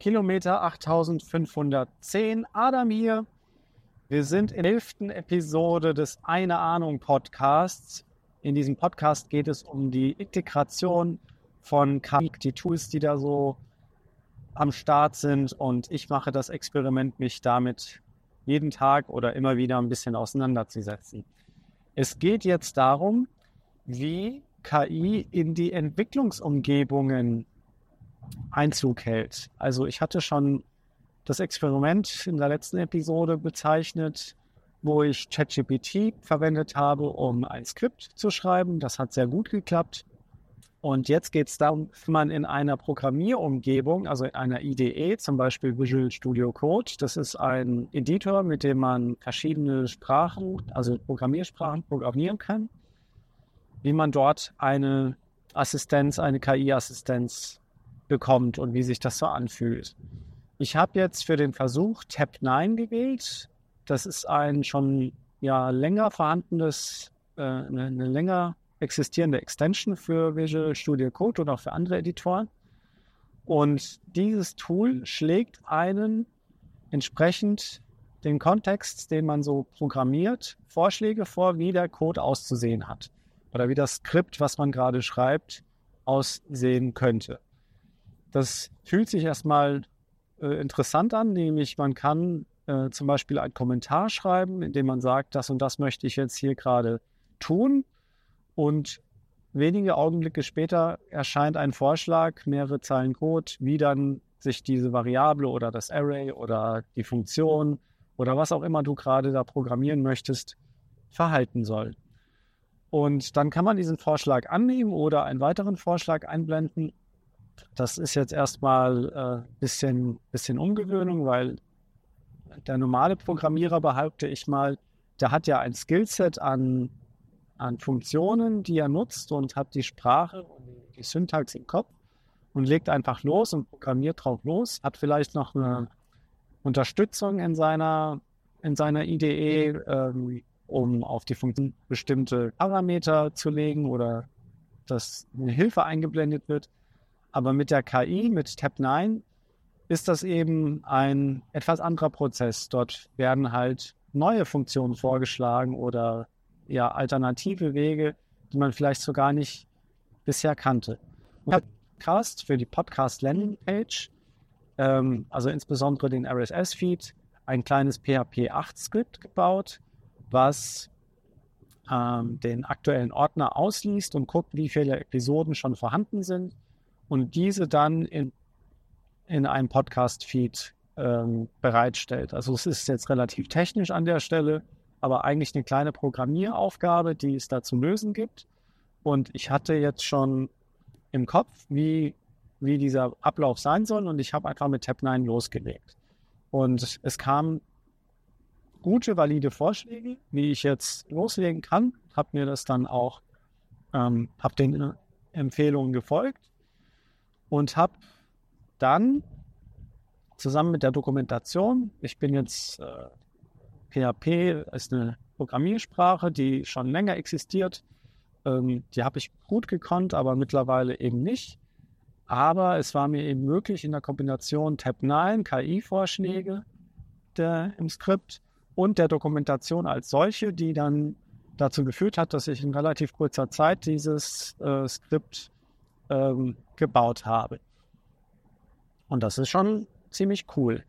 Kilometer 8510. Adam hier. Wir sind in der elften Episode des Eine Ahnung Podcasts. In diesem Podcast geht es um die Integration von KI, die Tools, die da so am Start sind. Und ich mache das Experiment, mich damit jeden Tag oder immer wieder ein bisschen auseinanderzusetzen. Es geht jetzt darum, wie KI in die Entwicklungsumgebungen Einzug hält. Also ich hatte schon das Experiment in der letzten Episode bezeichnet, wo ich ChatGPT verwendet habe, um ein Skript zu schreiben. Das hat sehr gut geklappt. Und jetzt geht es darum, wie man in einer Programmierumgebung, also in einer IDE, zum Beispiel Visual Studio Code, das ist ein Editor, mit dem man verschiedene Sprachen, also Programmiersprachen programmieren kann, wie man dort eine Assistenz, eine KI-Assistenz bekommt und wie sich das so anfühlt. Ich habe jetzt für den Versuch Tab 9 gewählt. Das ist ein schon ja länger vorhandenes, äh, eine, eine länger existierende Extension für Visual Studio Code und auch für andere Editoren. Und dieses Tool schlägt einen entsprechend den Kontext, den man so programmiert, Vorschläge vor, wie der Code auszusehen hat oder wie das Skript, was man gerade schreibt, aussehen könnte. Das fühlt sich erstmal äh, interessant an, nämlich man kann äh, zum Beispiel einen Kommentar schreiben, in dem man sagt, das und das möchte ich jetzt hier gerade tun. Und wenige Augenblicke später erscheint ein Vorschlag, mehrere Zeilen Code, wie dann sich diese Variable oder das Array oder die Funktion oder was auch immer du gerade da programmieren möchtest, verhalten soll. Und dann kann man diesen Vorschlag annehmen oder einen weiteren Vorschlag einblenden. Das ist jetzt erstmal ein äh, bisschen, bisschen Umgewöhnung, weil der normale Programmierer, behaupte ich mal, der hat ja ein Skillset an, an Funktionen, die er nutzt und hat die Sprache und die Syntax im Kopf und legt einfach los und programmiert drauf los, hat vielleicht noch eine Unterstützung in seiner, in seiner IDE, ähm, um auf die Funktion bestimmte Parameter zu legen oder dass eine Hilfe eingeblendet wird. Aber mit der KI, mit Tab 9, ist das eben ein etwas anderer Prozess. Dort werden halt neue Funktionen vorgeschlagen oder ja alternative Wege, die man vielleicht so gar nicht bisher kannte. Podcast für die Podcast Landing Page, ähm, also insbesondere den RSS-Feed, ein kleines PHP 8 Skript gebaut, was ähm, den aktuellen Ordner ausliest und guckt, wie viele Episoden schon vorhanden sind und diese dann in, in einem Podcast-Feed ähm, bereitstellt. Also es ist jetzt relativ technisch an der Stelle, aber eigentlich eine kleine Programmieraufgabe, die es da zu lösen gibt. Und ich hatte jetzt schon im Kopf, wie, wie dieser Ablauf sein soll und ich habe einfach mit Tab 9 losgelegt. Und es kamen gute, valide Vorschläge, wie ich jetzt loslegen kann. Habe mir das dann auch, ähm, habe den Empfehlungen gefolgt und habe dann zusammen mit der Dokumentation, ich bin jetzt äh, PHP ist eine Programmiersprache, die schon länger existiert. Ähm, die habe ich gut gekonnt, aber mittlerweile eben nicht. Aber es war mir eben möglich in der Kombination Tab 9, KI-Vorschläge im Skript und der Dokumentation als solche, die dann dazu geführt hat, dass ich in relativ kurzer Zeit dieses äh, Skript ähm, gebaut habe. Und das ist schon ziemlich cool.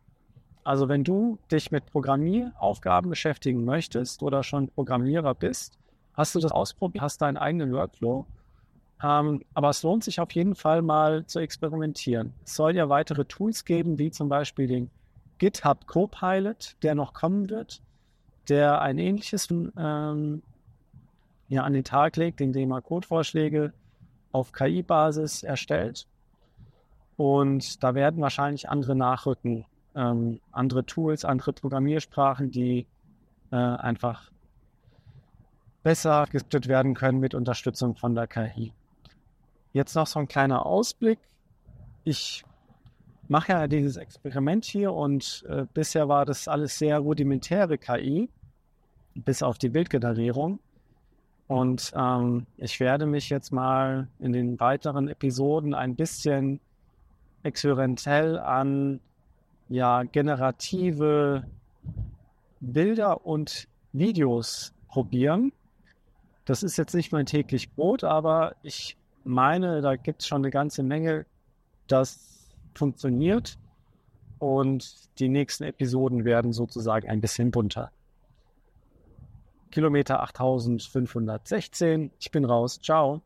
Also wenn du dich mit Programmieraufgaben beschäftigen möchtest oder schon Programmierer bist, hast du das ausprobiert, hast deinen eigenen Workflow. Ähm, aber es lohnt sich auf jeden Fall mal zu experimentieren. Es soll ja weitere Tools geben, wie zum Beispiel den GitHub Copilot, der noch kommen wird, der ein ähnliches ähm, ja, an den Tag legt, indem er Codevorschläge auf KI-Basis erstellt. Und da werden wahrscheinlich andere nachrücken, ähm, andere Tools, andere Programmiersprachen, die äh, einfach besser gescriptet werden können mit Unterstützung von der KI. Jetzt noch so ein kleiner Ausblick. Ich mache ja dieses Experiment hier und äh, bisher war das alles sehr rudimentäre KI, bis auf die Bildgenerierung. Und ähm, ich werde mich jetzt mal in den weiteren Episoden ein bisschen experimentell an ja, generative Bilder und Videos probieren. Das ist jetzt nicht mein täglich Brot, aber ich meine, da gibt es schon eine ganze Menge, das funktioniert. Und die nächsten Episoden werden sozusagen ein bisschen bunter. Kilometer 8516. Ich bin raus. Ciao.